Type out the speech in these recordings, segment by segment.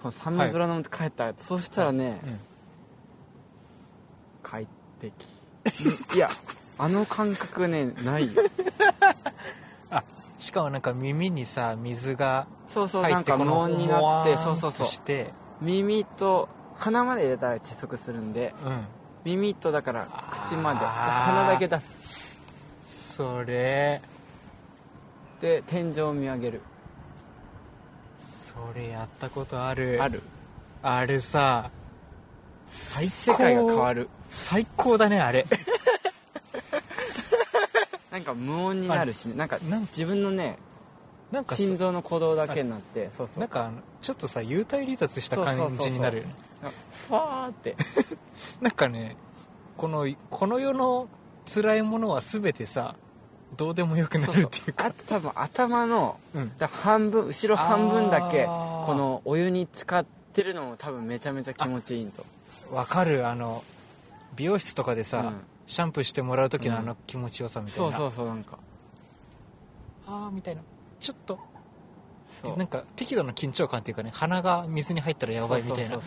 この寒空のもと帰った、そうしたらね、うん。快適いやあの感覚ねないよ。しかもなんか耳にさ水がそうそうなん入ってこのか無音になってそうそうそう。して。耳と鼻まで入れたら窒息するんでうん。耳とだから口まで。鼻だけ出す。それ。で天井を見上げるそれやったことある。ある？あれさ最高。世界が変わる。最高だねあれ。なんか無音になるしね。なんか自分のねなんかさ心臓の鼓動だけになってそうそう。なんかちょっとさ幽体離脱した感じになるよね。ファーって。なんかねこのこの世の辛いものは全てさどうでもよくなるっていうか。あと多分頭のうん。だ半分後ろ半分だけこのお湯に浸かってるのも多分めちゃめちゃ気持ちいいんとわかる。あの美容室とかでさ、うん。シャンプーしてもらう時のうん。あの気持ちよさみたいな、そうそうそうなんか。ああみたいな。ちょっとなんか適度な緊張感っていうかね鼻が水に入ったらやばいみたいな。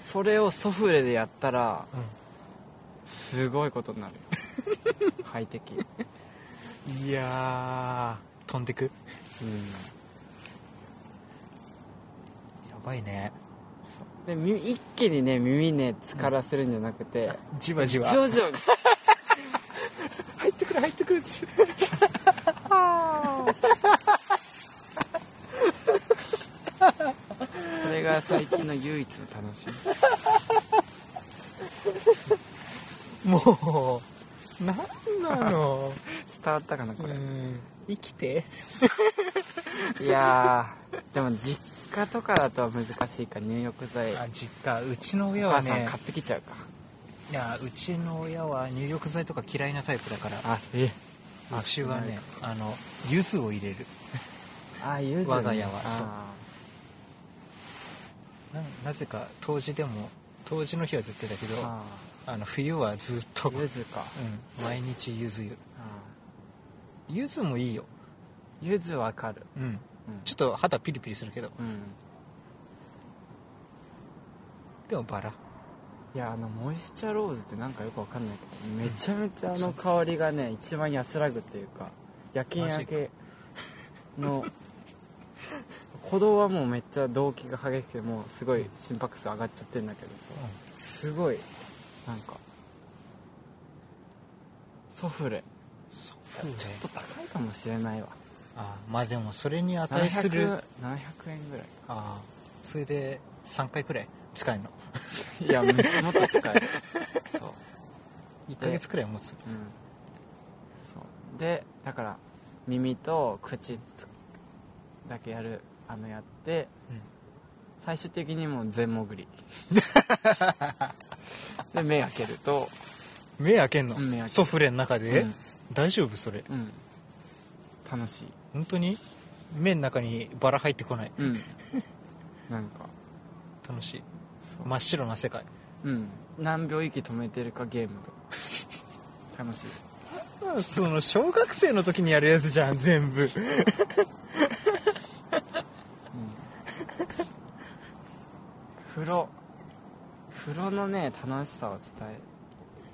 それをソフレでやったらうすごいことになる 快適。んいやー飛んでく。やうん。ばいね。で耳一気にね耳ね疲らせるんじゃなくて、じわじわ。徐々に。入ってくる入ってくる。ってそれが最近の唯一の楽しみ。もうなんなの？伝わったかなこれ、うん。生きて？いやーでも実家とかだと難しいか入浴剤。あ実家。うちのお親はね。母さん買ってきちゃうか。いやうちの親は入浴剤とか嫌いなタイプだから。あえう。ちはねあの柚子を入れる。あゆず、ね、我が家はそう。あななぜか冬至でも冬至の日はずっとだけどーああの冬はずっと、か。うん、毎日柚子湯。あ柚子もいいよ、ーゆずわかる。うん、うん。ちょっと肌ピリピリするけど。うん。でもバラ。いやあのモイスチャーローズってなんかよくわかんないけどめちゃめちゃあの香りがね一番安らぐっていうか夜勤明けの鼓動はもうめっちゃ動機が激しくてもうすごい心拍数上がっちゃってんだけどさ。すごいなんか。ソフレ。そうちょっと高いかもしれないわ。あまあでもそれに値する。700 700円ぐらい。あそれで3回くらい？使えるの？いやめもっと使える。そう。1ヶ月くらい持つ。うん。そう。でだから耳と口だけやるあのやってうん最終的にもう全潜り。で目開けると。目開けんの、うん目開ける。ソフレの中で、うん。大丈夫それ。うん。楽しい。本当に？目の中にバラ入ってこない？うん。なんか。楽しい。そう。真っ白な世界。うん。何秒息止めてるかゲームと。楽しい。その小学生の時にやるやつじゃん全部風呂。風呂のね楽しさを伝え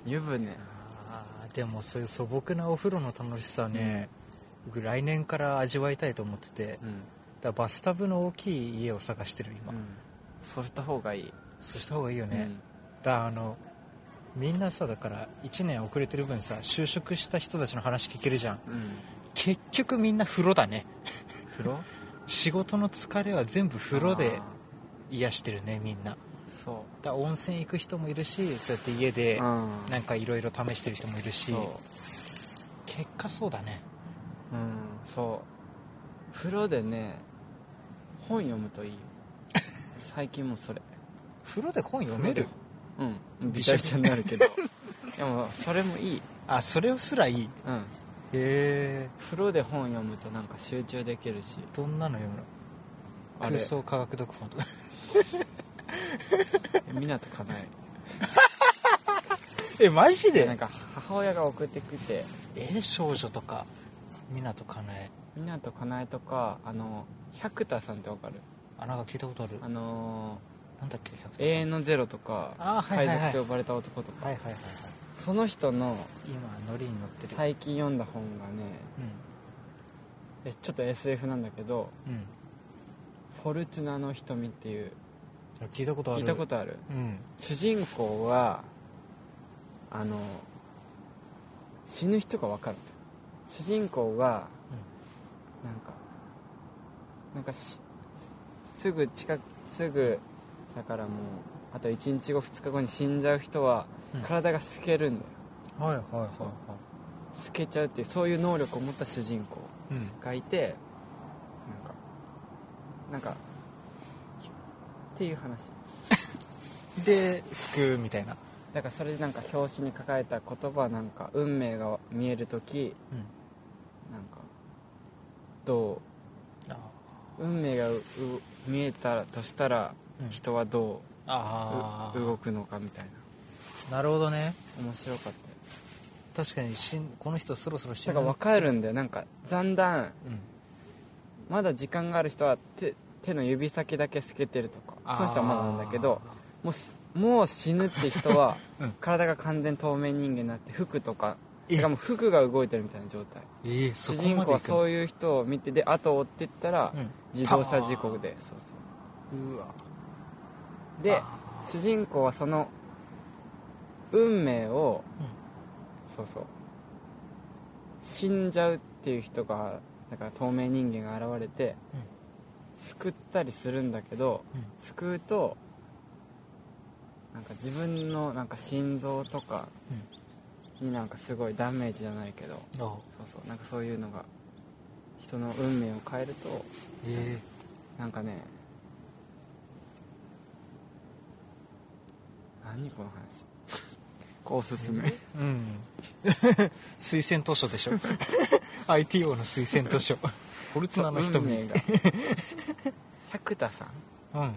湯船。あーでもそういう素朴なお風呂の楽しさね、僕来年から味わいたいと思っててうん。らバスタブの大きい家を探してる今、うん。そうした方がいい。そうした方がいいよね、うん。だからあのみんなさだから1年遅れてる分さ就職した人たちの話聞けるじゃん。うん。結局みんな風呂だね。風呂？仕事の疲れは全部風呂であ癒してるねみんな。ーそだから温泉行く人もいるしそうやって家でううん。なんかいろいろ試してる人もいるし。そ結果そうだね。ううんそう。風呂でね本読むといいよ。最近もそれ。風呂で本読める？うん。びちゃびちゃになるけど。でもそれもいい。あそれすらいい？へうん。え風呂で本読むとなんか集中できるし。どんなの読むの？空想科学読本とか。湊かなえ。マジえなんか母親が送ってきて。え少女とか湊かなえ。湊かなえとかあの百田さんってわかる？あなんか聞いたことある。あのなんだっけ百ー、永遠のゼロとかあーはいはいはい。海賊と呼ばれた男とか、はいはいはいはい。その人の今ノリに乗ってる。最近読んだ本がねえちょっと SF なんだけどうんうん「フォルトゥナの瞳」っていう。あ聞いたことある。聞いたことある。うん。主人公はあの死ぬ人が分かる。主人公がなんかなんかしすぐ近くすぐだからもうあと1日後2日後に死んじゃう人はうん。体が透けるんだよ、はいはいはい。そう。透けちゃうっていうそういう能力を持った主人公うん。がいてなんかなんかっていう話。で救うみたいな。だからそれでなんか表紙に書かれた言葉はなんか運命が見える時うん。なんかどあう運命が見えたとしたらうん。人はどあう、動くのかみたいな。るほどね。な面白かった。よ確かに死んこの人そろそろ死だから分かるんだよ。なんかだんだんうんまだ時間がある人は手手の指先だけ透けてるとかその人はまだなんだけどもうすもう死ぬって人は うん。体が完全透明人間になって服とかえ。しかも服が動いてるみたいな状態。主人公はそういう人を見てで後を追っていったらうん。自動車事故で。そうそう。うわ。であ主人公はその運命を、うん。そうそう。死んじゃうっていう人がだから透明人間が現れて、救ったりするんだけどうん。救うとなんか自分のなんか心臓とかになんかすごいダメージじゃないけどあそうそうなんかそういうのが人の運命を変えるとえ。なんかね何この話？こうおすすめえうん。推薦図書でしょ ITO の推薦図書。フォルツナの運瞳。命が百田さん？うんうんうん。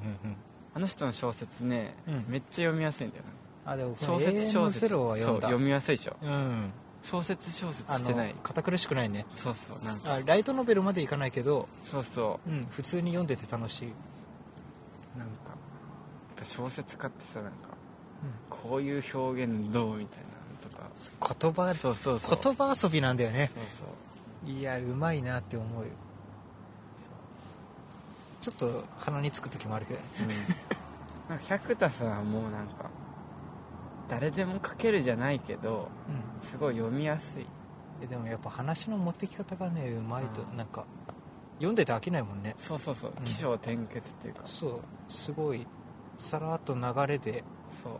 あの人の小説ね、うん。めっちゃ読みやすいんだよな。あでも小説小説。ゼロは読んだそう読みやすいでしょ。うん。小説小説あしてない。の堅苦しくないね。そうそうなんか。あライトノベルまでいかないけど、そうそう。ん、普通に読んでて楽しい、うなんか小説家ってさなんかこういう表現どうみたいなのとか。言葉そうそうそう。言葉遊びなんだよね。そうそういやうまいなって思うよ。ちょっと鼻につく時もあるけどね。うん。百田さんはもうなんか誰でも書けるじゃないけどうすごい読みやすい。んえでもやっぱ話の持ってき方がねうまいとうん。なんか読んでて飽きないもんね。そうそうそう。うん。起承転結っていうか、そう。すごいさらっと流れで。そう。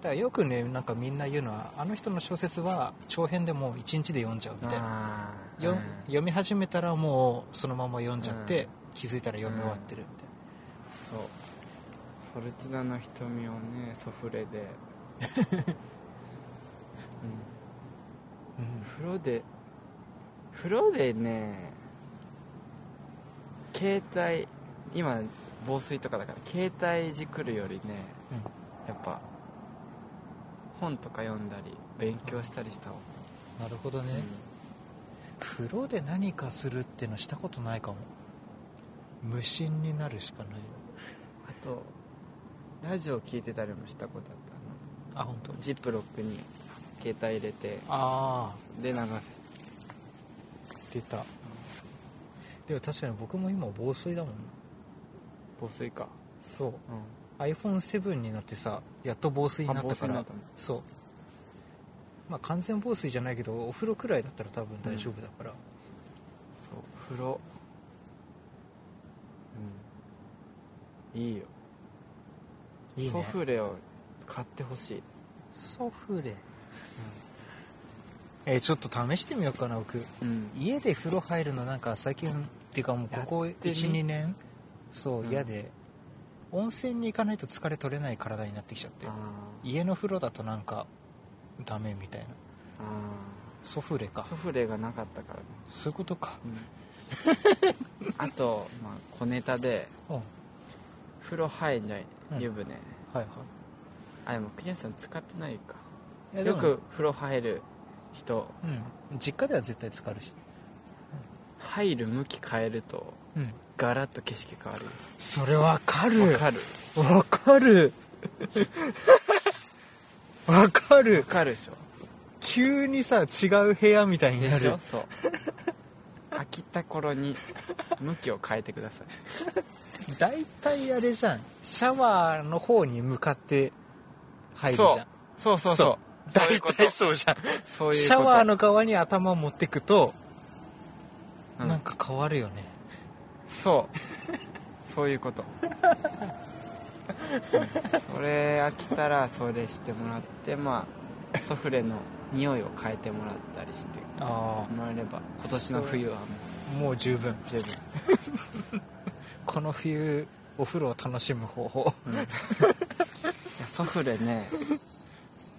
だからよくねなんかみんな言うのはあの人の小説は長編でもう1日で読んじゃうみたいなようん読み始めたらもうそのまま読んじゃって、うん。気づいたら読み終わってるみたいそう。フォルトゥナの瞳をねソフレで、うん、な、風呂で風呂でね携帯今防水とかだから携帯いじくるよりねやっぱ本とか読んだり勉強したりした方が。なるほどね、風呂で何かするっていうのしたことないかも。無心になるしかない。あとラジオ聞いてたりもしたことあったああ本当。のジップロックに携帯入れてああで流す。出た。でも確かに僕も今防水だもん。防水か。そう。うん。iPhone7 になってさやっと防水になったから。そうまあ完全防水じゃないけどお風呂くらいだったら多分大丈夫だから、そう風呂。うん。いいよ。いいね。ソフレを買ってほしい、ソフレ。えーちょっと試してみようかな僕。うん。家で風呂入るのなんか最近っていうかもうここやってみ。12年。そううん。嫌で、温泉に行かないと疲れ取れない体になってきちゃって。あ家の風呂だとなんかダメみたいな。ソフレか。ーソフレがなかったからね、そういうことか。うん。あと、まあ、小ネタでうん。はい風呂入んじゃいうん。湯船、はい。あでも国安さん使ってないか。よく風呂入る人。うん。実家では絶対浸かるし。入る向き変えるとうん。ガラッと景色変わるよ。それわかる。わかる。わかるわかる。わかるでしょ。急にさ違う部屋みたいにでなる。しょ？そう。飽きた頃に向きを変えてください。大体あれじゃん。シャワーの方に向かって入るじゃん。そう。そうそう大体そうじゃん。そういうシャワーの側に頭持ってくと、うん。なんか変わるよね。そう。そういうこと、うんそれ飽きたらそれしてもらってまあソフレの匂いを変えてもらったりしてあもらえれば今年の冬はもあもう十分。う十分、この冬お風呂を楽しむ方法。うん。いやソフレね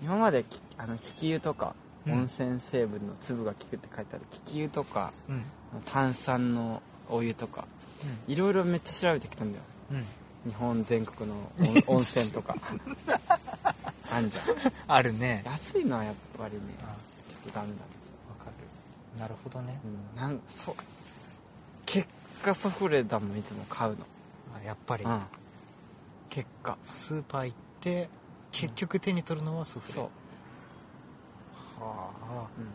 今まできあの気球とかうん。温泉成分の粒が効くって書いてある気球とかうん。炭酸のお湯とかいろいろめっちゃ調べてきたんだよ。うん日本全国の温温泉とか。あんじゃん。あるね。安いのはやっぱりねあちょっとダメだわかる。なるほどね。うん。なんそ結果ソフレだもんいつも買うの。あやっぱり。うん。結果。スーパー行って結局手に取るのはソフレそう、はあ。うん。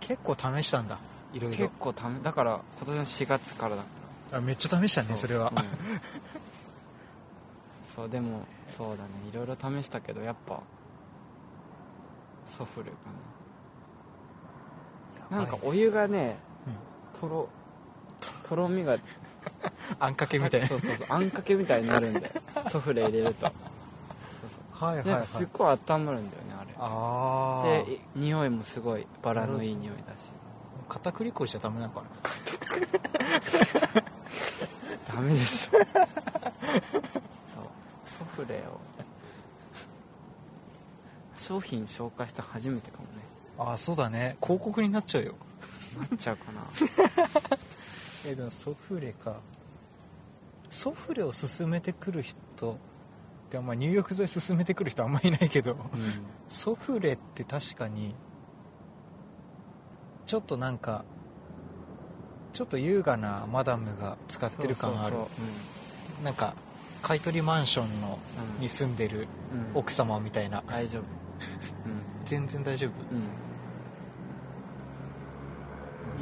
結構試したんだいろいろ。結構ためだから今年の4月からだかあめっちゃ試したらねそれは。うん そうでもそうだね。いろいろ試したけどやっぱソフレかな。なんかお湯がねとろとろみが あんかけみたい。なそうそうそう。あんかけみたいになるんだよ。ソフレ入れると。そうそう。はいはいはい。すっごい温まるんだよねあれ。ああでい匂いもすごいバラのいい匂いだし。片栗粉じゃダメなのかな。ダメでしょそうソフレを商品紹介したの初めてかもね。ああそうだね。広告になっちゃうよ。なっちゃうかな。えでもソフレか。ソフレを勧めてくる人でもまあ入浴剤勧めてくる人あんまいないけどうん。ソフレって確かにちょっとなんかちょっと優雅なマダムが使ってる感ある。なんか買い取りマンションのうん。に住んでるうん。うん奥様みたいな。大丈夫。全然大丈夫。うん、う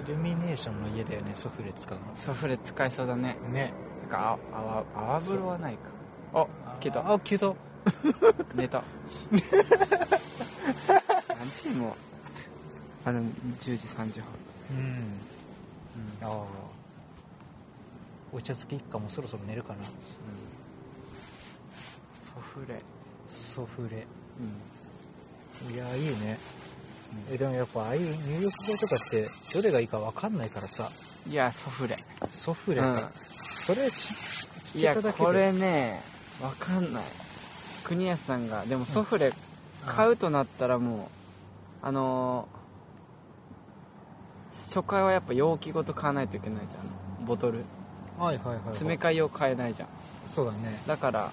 ん、イルミネーションの家だよねソフレ使うソフレ使えそうだね。のね。なんかあ泡泡風呂はないか。あ消えた。あ消えた。寝た。何時も。あでも10時30分うん。うん。ああお茶漬け一家もそろそろ寝るかな。ソフレ。ソフレ。うん。いやいいね。えでもやっぱああいう入浴剤とかってどれがいいか分かんないからさ。いやソフレ。ソフレか、うん。それしいやこれねわかんない。国安さんが。でもソフレ買うとなったらもうあのー初回はやっぱ容器ごと買わないといけないじゃん。ボトル。はいはいはい、はい、詰め替え用買えないじゃん。そうだね。だから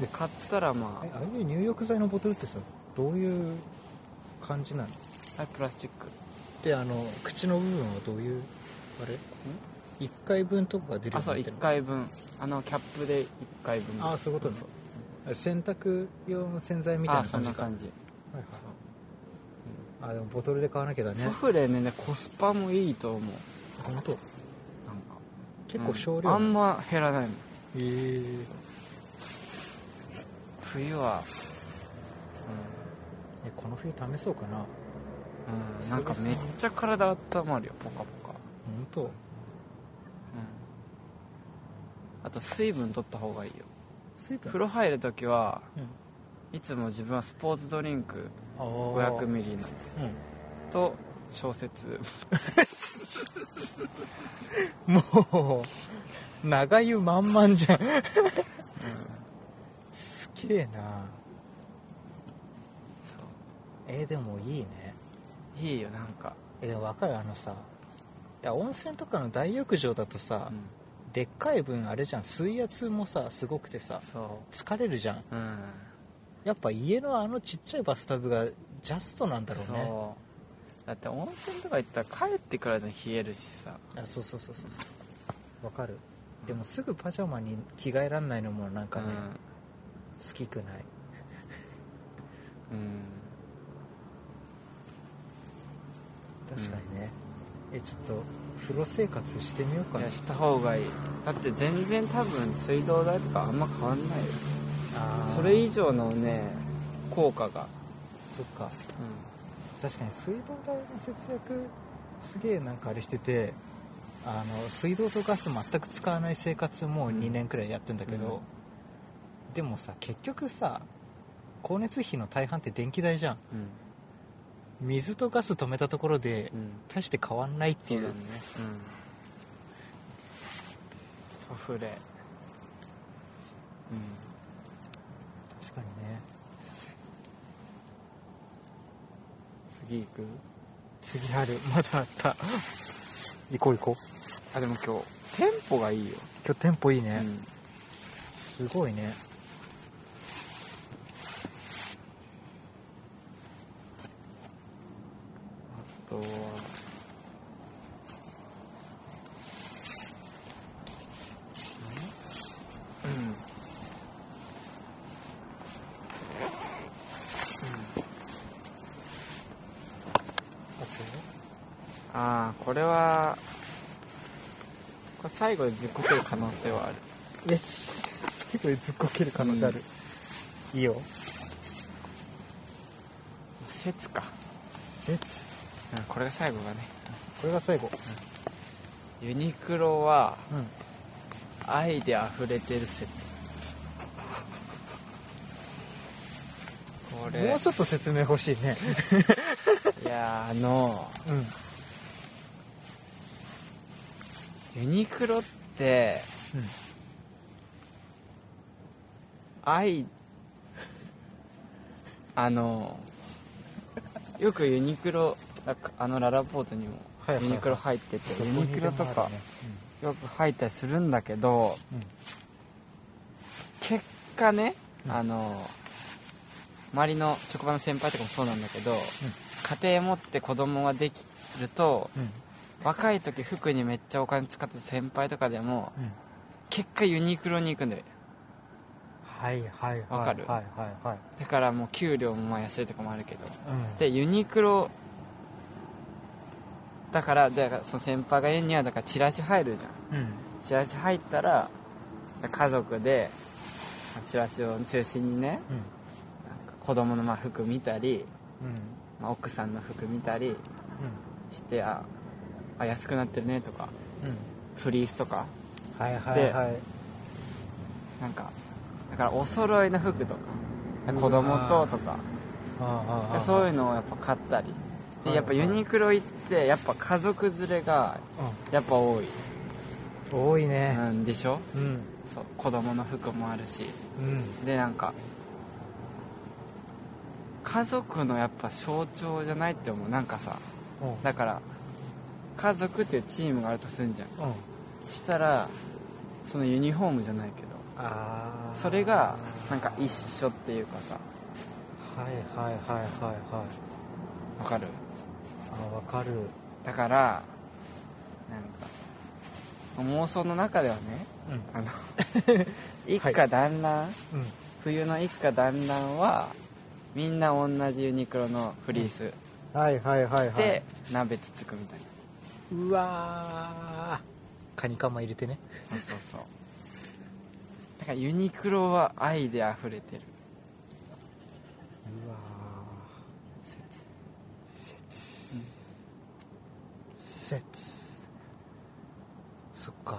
で買ったらまえああいう入浴剤のボトルってさどういう感じなの？あはいプラスチック。であの口の部分はどういうあれ？1回分とかが出るよあそううになってる1回分。あのキャップで1回分。あそういうことね。そう。洗濯用の洗剤みたいあそな感じか。んな感じ。はいはい。そう。あでもボトルで買わなきゃだね。ソフレねコスパもいいと思う。本当？なんか。結構少量、うん。あんま減らないもん。へえ冬は。えこの冬試そうかな。うん、うん、なんかめっちゃ体温まるよポカポカ。本当。うん。あと水分取った方がいいよ。水分？風呂入るときはうん。いつも自分はスポーツドリンクあー。500ミリの。うん。と小説。もう長湯満々じゃんすげえな。そえーでもいいね。ういいよなんか、えでも分かる？あのさだ温泉とかの大浴場だとさ、うん、でっかい分あれじゃん。水圧もさすごくてさそ疲れるじゃん。ううん。やっぱ家のあのちっちゃいバスタブがジャストなんだろうね。だって温泉とか行ったら帰ってくるの冷えるしさ。あそうそうそうそうそう。わかる。でもすぐパジャマに着替えらんないのもなんかね、好きくない。うん、うん確かにね、えちょっと風呂生活してみようかな。いやした方がいい。だって全然多分水道代とかあんま変わんないよ。それ以上のね効果が、そっか。確かに水道代の節約すげえなんかあれしててあの水道とガス全く使わない生活もう2年くらいやってんだけど、うんでもさ結局さ光熱費の大半って電気代じゃん。うん。水とガス止めたところでうん。大して変わんないっていう。ね。うん。ソフレ。うん。確かにね。次行く？次ある。まだあった。行こう行こう。あでも今日テンポがいいよ、今日テンポいいね、うん。すごいねとは。うん。ああこれはこれ最後でずっこける可能性はある。え最後でずっこける可能性ある、いいよ。説か。説？うんこれが最後がね。これが最後。ユニクロはうん愛で溢れてる説。これ。もうちょっと説明欲しいね。いやーあのうん。ユニクロってうん。愛あのよくユニクロあのララポートにもユニクロ入ってて、ユニクロとかよく入ったりするんだけど結果ね、うん。あの周りの職場の先輩とかもそうなんだけど、家庭持って子供ができるとうん。若い時服にめっちゃお金使ってた先輩とかでもうん。結果ユニクロに行くんだよ。はいはいはい。わかる？はいはいはい。だからもう給料もまあ安いとかもあるけど。うん。でユニクロだからだからその先輩が言うにはだからチラシ入るじゃん。うん。チラシ入ったら家族でチラシを中心にねうん。なんか子供のまあ服見たり、うん。まあ、奥さんの服見たりしてああ安くなってるねとかフリースとか。はいはいはい。なんかだからお揃いの服とか子供ととか。そういうのをやっぱ買ったりではいやっぱユニクロ行ってやっぱ家族連れがやっぱ多い、うん多いね。うん、でしょ？うん。そう子供の服もあるし。うん。でなんか家族のやっぱ象徴じゃないって思う。なんかさうん。だから家族っていうチームがあるとすんじゃん。うん。したらそのユニフォームじゃないけどそれがなんか一緒っていうかさ。はいはいはいはいはい。わかる？あわかる。だからなんか妄想の中ではねうん。あの 一家団らん、うん。冬の一家団らんはみんな同じユニクロのフリースはいはいはいはい。で鍋つつくみたいな。うわー。カニカマ入れてね。そうそうそう。だからユニクロは愛で溢れてるうわそっか。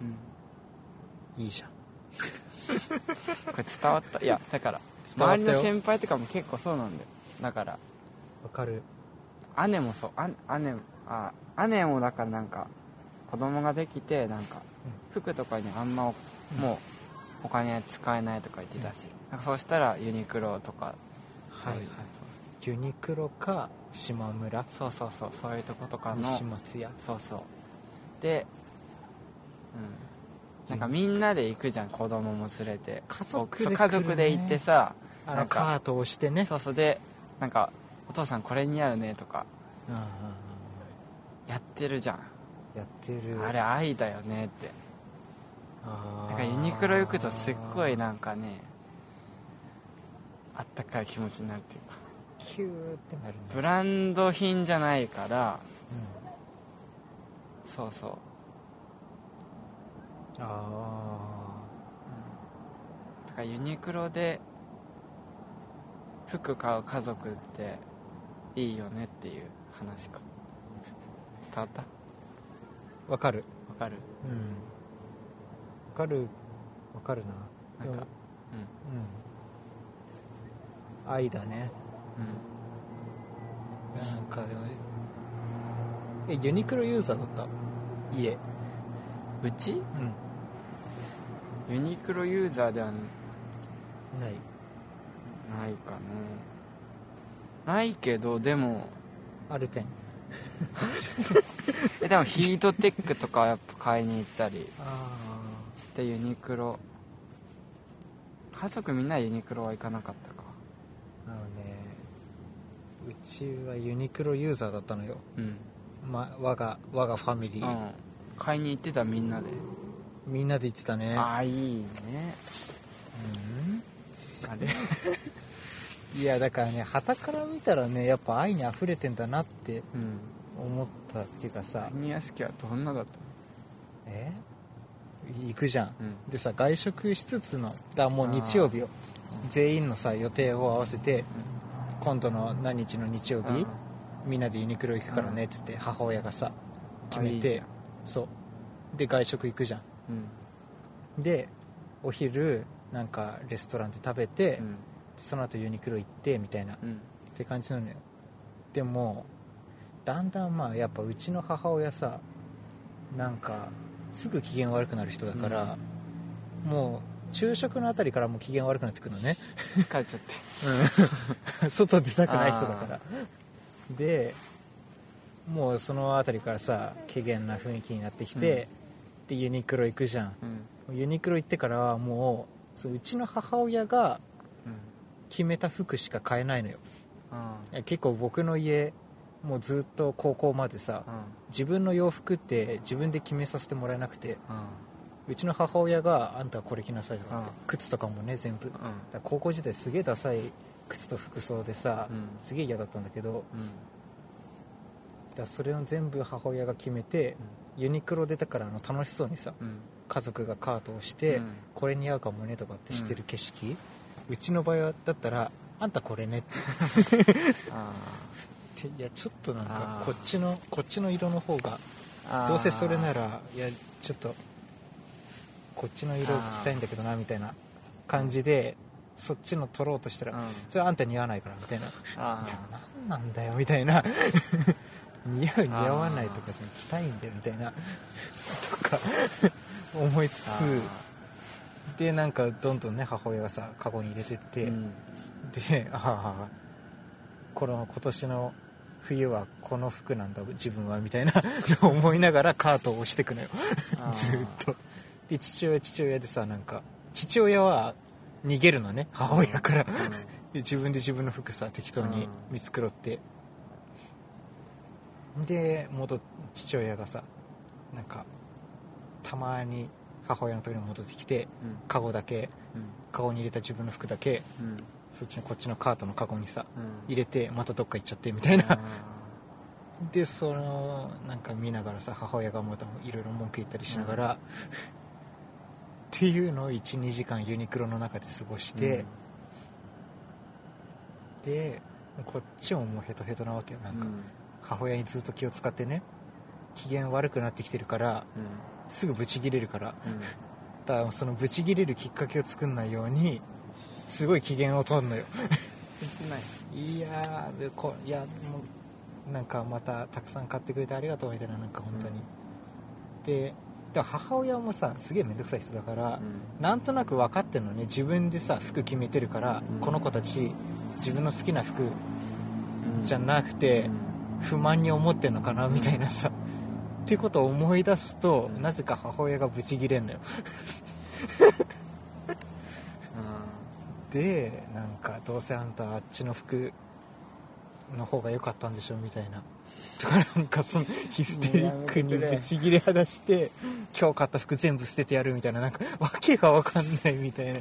うん。いいじゃん。これ伝わった。いやだから伝わったよ。周りの先輩とかも結構そうなんだよ。だから。わかる。姉もそう。あ姉あ姉もだからなんか子供ができてなんか服とかにあんまおうん。もうお金使えないとか言ってたし、なんかそうしたらユニクロとかはいはいユニクロか島村。そうそうそうそういうとことかの。西松屋。そうそう。でうん。なんかみんなで行くじゃん子供も連れて。家族で家族で行ってさあなんか。のカートを押してね。そうそう。でなんか「お父さんこれ似合うね」とか。やってるじゃん。やってる。あれ愛だよねって。なんかユニクロ行くとすっごいなんかねあったかい気持ちになるっていうかキューってなるねブランド品じゃないからうん。そうそう。あだからユニクロで服買う家族っていいよねっていう話か。伝わった？あわかる。わかる？うん。わかる。わかるな。なんかでもうん。愛だね。うんなんかでもえユニクロユーザーだった？家。うち？うん。ユニクロユーザーではない。ない。かな。ないけどでもアルペン。えでもヒートテックとかはやっぱ買いに行ったりあしてユニクロ。家族みんなユニクロは行かなかった？うちはユニクロユーザーだったのよ、うん、ま、我が我がファミリー、うん、買いに行ってたみんなで。みんなで行ってたね。ああいいね。あれ？う んいやだからね旗から見たらねやっぱ愛に溢れてんだなってうん。思ったっていうかさ。アニヤスキはどんなだったえ？行くじゃん。のうん。でさ外食しつつのだもう日曜日よ。全員のさ予定を合わせて今度の何日の日曜日、みんなでユニクロ行くからねっつって母親がさ決めてそう。で外食行くじゃん。うん。でお昼なんかレストランで食べて、うん。その後ユニクロ行ってみたいな。っうん。て感じなのよ。でもだんだんまあやっぱうちの母親さなんかすぐ機嫌悪くなる人だから、もう昼食のあたりからもう機嫌悪くなってくるのね。疲れちゃって。外出たくない人だから。でもうそのあたりからさ機嫌な雰囲気になってきて、でユニクロ行くじゃん。うん。ユニクロ行ってからはもうそううちの母親がうん。決めた服しか買えないのよ。あいや結構僕の家もうずっと高校までさあ自分の洋服って自分で決めさせてもらえなくてうちの母親が「あんたはこれ着なさい」とかってうん。靴とかもね全部。うん。ら高校時代すげえダサい靴と服装でさ、うん。すげえ嫌だったんだけどうん。だそれを全部母親が決めて、ユニクロ出たからあの楽しそうにさうん。家族がカートをして、うん。これ似合うかもねとかってしてる景色、うちの場合だったらあんたこれねって。いやちょっとなんかこっちのこっちの色の方があどうせそれならいやちょっとこっちの色着たいんだけどなみたいな感じでそっちの取ろうとしたら、うん。それあんた似合わないからみたいな。あ何なんだよみたいな。似合う似合わないとかじゃ着たいんだよみたいな。とか思いつつあでなんかどんどんね母親がさカゴに入れてって、うん。でああこの今年の冬はこの服なんだ自分はみたいな思いながらカートを押してくのよ。ずー。っとで父親は父親でさなんか父親は逃げるのね。母親から。で自分で自分の服さ適当に見繕って。で元父親がさなんかたまに母親のところに戻ってきてうん。カゴだけうん。カゴに入れた自分の服だけうん。そっちのこっちのカートのカゴにさうん。入れてまたどっか行っちゃってみたいな。あでそのなんか見ながらさ母親がまたいろいろ文句言ったりしながら、っていうのを12時間ユニクロの中で過ごしーて、でこっちももうヘトヘトなわけよなんか、うん。母親にずっと気を使ってね機嫌悪くなってきてるからすぐブチギレるから。うん。うんだからそのブチギレるきっかけを作んないようにすごい機嫌を取るのよ。い。いやーでこいやもうなんかまたたくさん買ってくれてありがとうみたいななんか本当に、ででも母親もさすげえ面倒くさい人だから、うん。なんとなく分かってんのね。自分でさ服決めてるから、うん。この子たち自分の好きな服うん。じゃなくて、うん。不満に思ってんのかなみたいなさ、っていうことを思い出すと、うん。なぜか母親がブチギレんのよ。でなんかどうせあんたあっちの服の方が良かったんでしょみたいな。とかなんかそのヒステリックにブチギレ話して今日買った服全部捨ててやるみたいな。なんか訳が分かんないみたいな。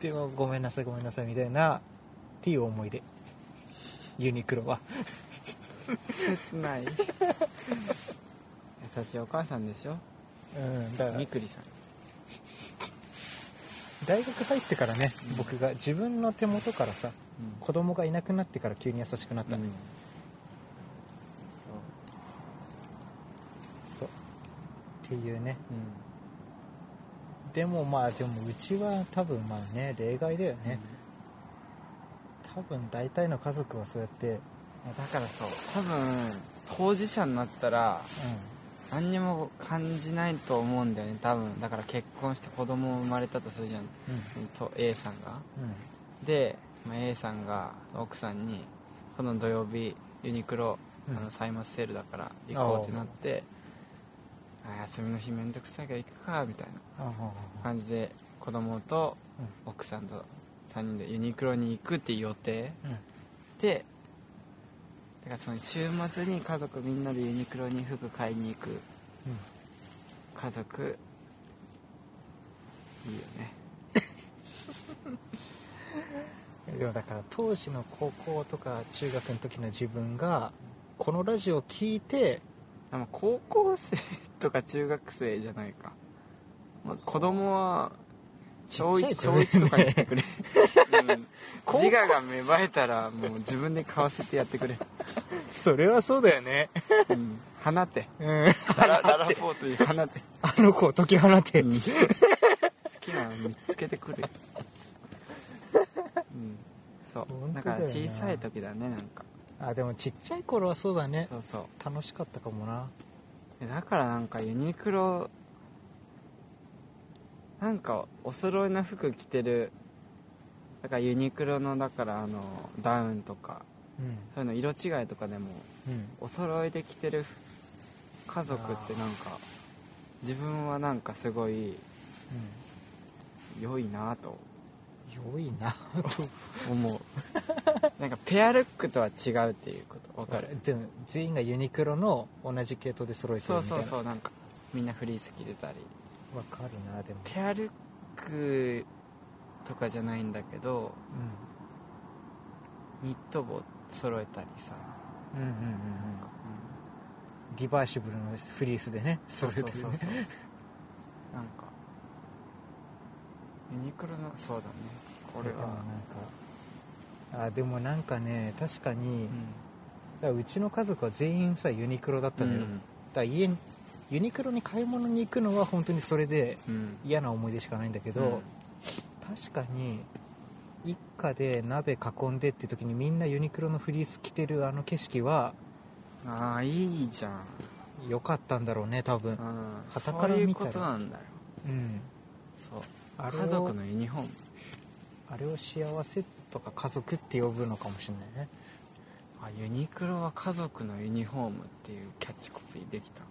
でもごめんなさいごめんなさいみたいな。っていう思い出。ユニクロは。切ない。優しいお母さんでしょ？うんだから。みくりさん。大学入ってからね、うん僕が自分の手元からさ子供がいなくなってから急に優しくなった、うん。そう。っていうね。そうでもまあでもうちは多分まあね例外だようん。ね、多分大体の家族はそうやって、だからそう。多分当事者になったら何にも感じないと思うんだよね。多分。だから結婚して子供生まれたとするじゃん。うん。と A さんが。で、まあ、A さんが奥さんにこの土曜日ユニクロうん。あの歳末セールだから行こうってなって、あ休みの日めんどくさいから行くかみたいな感じで子供と奥さんと3人でユニクロに行くっていう予定うん。でだからその週末に家族みんなでユニクロに服買いに行くうん。家族いいよね だから当時の高校とか中学の時の自分がこのラジオを聞いて高校生とか中学生じゃないか、まあ、子供は小1小ちっちゃい子だよね1とかにしてくれ、うん、自我が芽生えたらもう自分で買わせてやってくれ、それはそうだよね。うん、放て。うん。ララララフォートに放て。あの子を解き放て、うん。好きなの見つけてくるよ、うん、そう。だから小さい時だねなんか。あでもちっちゃい頃はそうだね。そうそう。楽しかったかもな。えだからなんかユニクロなんかお揃いの服着てるだからユニクロのだからあのダウンとかうん。そういうの色違いとかでもうん。お揃いで着てる家族ってなんか自分はなんかすごい良いなと良いな。と思う。なんかペアルックとは違うっていうこと。わかる。でも全員がユニクロの同じ系統で揃えてそうそるみたいな。うそうなんかみんなフリース着てたり。わかるなでも。ペアルックとかじゃないんだけどニット帽揃えたりさ、うんうんうんうん。うんうリバーシブルのフリースでねん、そ揃えてるねうそう。そうそうなんかユニクロのそうだね。これでもなんはかあでもなんかね確かに、うだからうちの家族は全員さユニクロだったのよ、だかんら家にユニクロに買い物に行くのは本当にそれでうん。嫌な思い出しかないんだけど、うん。確かに一家で鍋囲んでっていう時にみんなユニクロのフリース着てるあの景色はああいいじゃん、良かったんだろうね多分。うん、傍からそういう見たらことなんだよ。うん。そうあれを家族のユニフォーム。あれを幸せとか家族って呼ぶのかもしれないね。あユニクロは家族のユニフォームっていうキャッチコピーできた。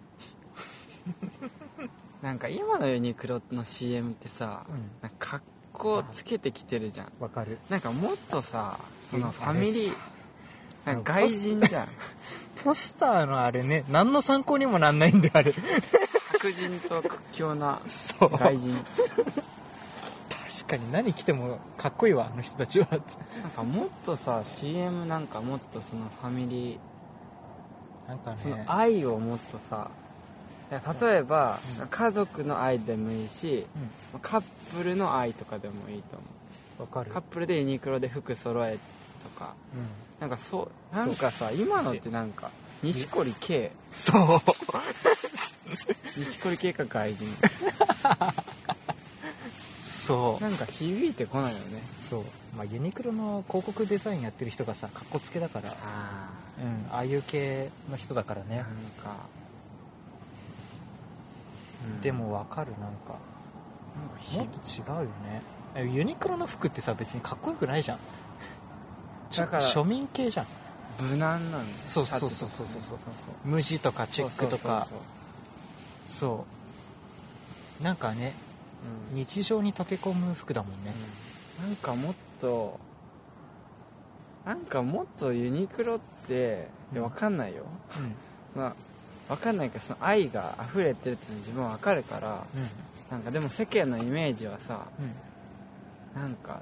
なんか今のユニクロの CM ってさ、うん。なんか格好つけてきてるじゃん。わかる。なんかもっとさそのうんファミリーなんか外人じゃん。ポスターのあれね何の参考にもなんないんであれ。白人と屈強な そう確かに何着てもかっこいいわあの人たちは。なんかもっとさ CM なんかもっとそのファミリなんかーそのね愛をもっとさいや例えば、うん。家族の愛でもいいしうカップルの愛とかでもいいと思んわかる。うカップルでユニクロで服揃えとか。うん。なんかそうなんかさ今のってなんか錦織圭。そう。錦織圭か外人 そう。なんか響いてこないよね。そう。まあユニクロの広告デザインやってる人がさかっこつけだから。あうん。ああいう系の人だからね。あなんか、うん。でもわかるなんか。なんかひもっと違うよね。えユニクロの服ってさ別にかっこよくないじゃん。ちだから庶民系じゃん。無難なんだよそうそうそうそうそう。そう無地とかチェックとか。そうそうなんかねそう。そう。うん日常に溶け込む服だもんね。うん。なんかもっとなんかもっとユニクロっていやわかんないよ、まあわかんないけどその愛が溢れてるって自分はわかるからうんうん。なんかでも世間のイメージはさうん。なんか